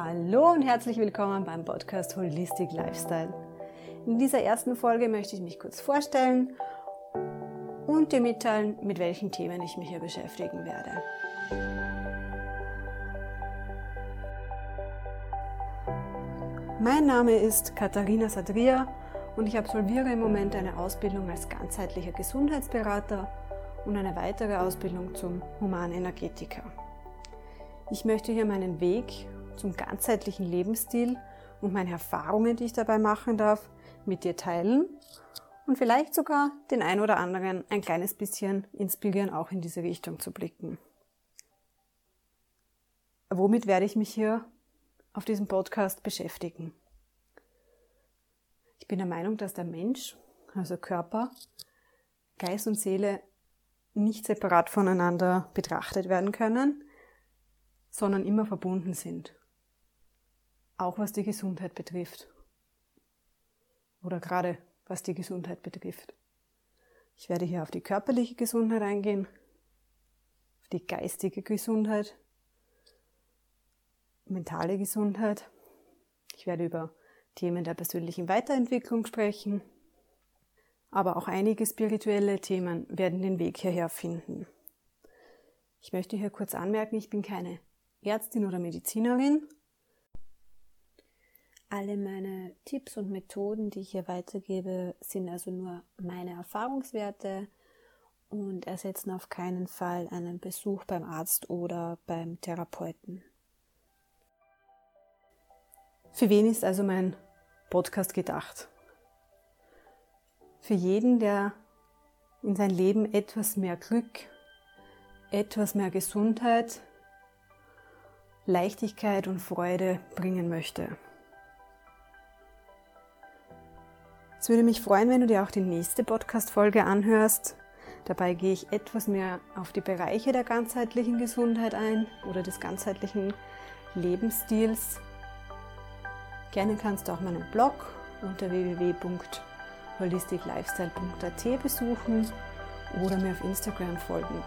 Hallo und herzlich willkommen beim Podcast Holistic Lifestyle. In dieser ersten Folge möchte ich mich kurz vorstellen und dir mitteilen, mit welchen Themen ich mich hier beschäftigen werde. Mein Name ist Katharina Sadria und ich absolviere im Moment eine Ausbildung als ganzheitlicher Gesundheitsberater und eine weitere Ausbildung zum Humanenergetiker. Ich möchte hier meinen Weg zum ganzheitlichen Lebensstil und meine Erfahrungen, die ich dabei machen darf, mit dir teilen und vielleicht sogar den ein oder anderen ein kleines bisschen inspirieren, auch in diese Richtung zu blicken. Womit werde ich mich hier auf diesem Podcast beschäftigen. Ich bin der Meinung, dass der Mensch, also Körper, Geist und Seele nicht separat voneinander betrachtet werden können, sondern immer verbunden sind. Auch was die Gesundheit betrifft. Oder gerade was die Gesundheit betrifft. Ich werde hier auf die körperliche Gesundheit eingehen, auf die geistige Gesundheit mentale Gesundheit. Ich werde über Themen der persönlichen Weiterentwicklung sprechen, aber auch einige spirituelle Themen werden den Weg hierher finden. Ich möchte hier kurz anmerken, ich bin keine Ärztin oder Medizinerin. Alle meine Tipps und Methoden, die ich hier weitergebe, sind also nur meine Erfahrungswerte und ersetzen auf keinen Fall einen Besuch beim Arzt oder beim Therapeuten. Für wen ist also mein Podcast gedacht? Für jeden, der in sein Leben etwas mehr Glück, etwas mehr Gesundheit, Leichtigkeit und Freude bringen möchte. Es würde mich freuen, wenn du dir auch die nächste Podcast-Folge anhörst. Dabei gehe ich etwas mehr auf die Bereiche der ganzheitlichen Gesundheit ein oder des ganzheitlichen Lebensstils Gerne kannst du auch meinen Blog unter www.holisticlifestyle.at besuchen oder mir auf Instagram folgen.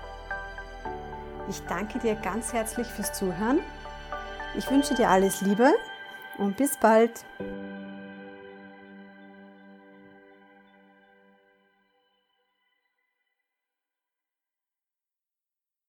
Ich danke dir ganz herzlich fürs Zuhören. Ich wünsche dir alles Liebe und bis bald.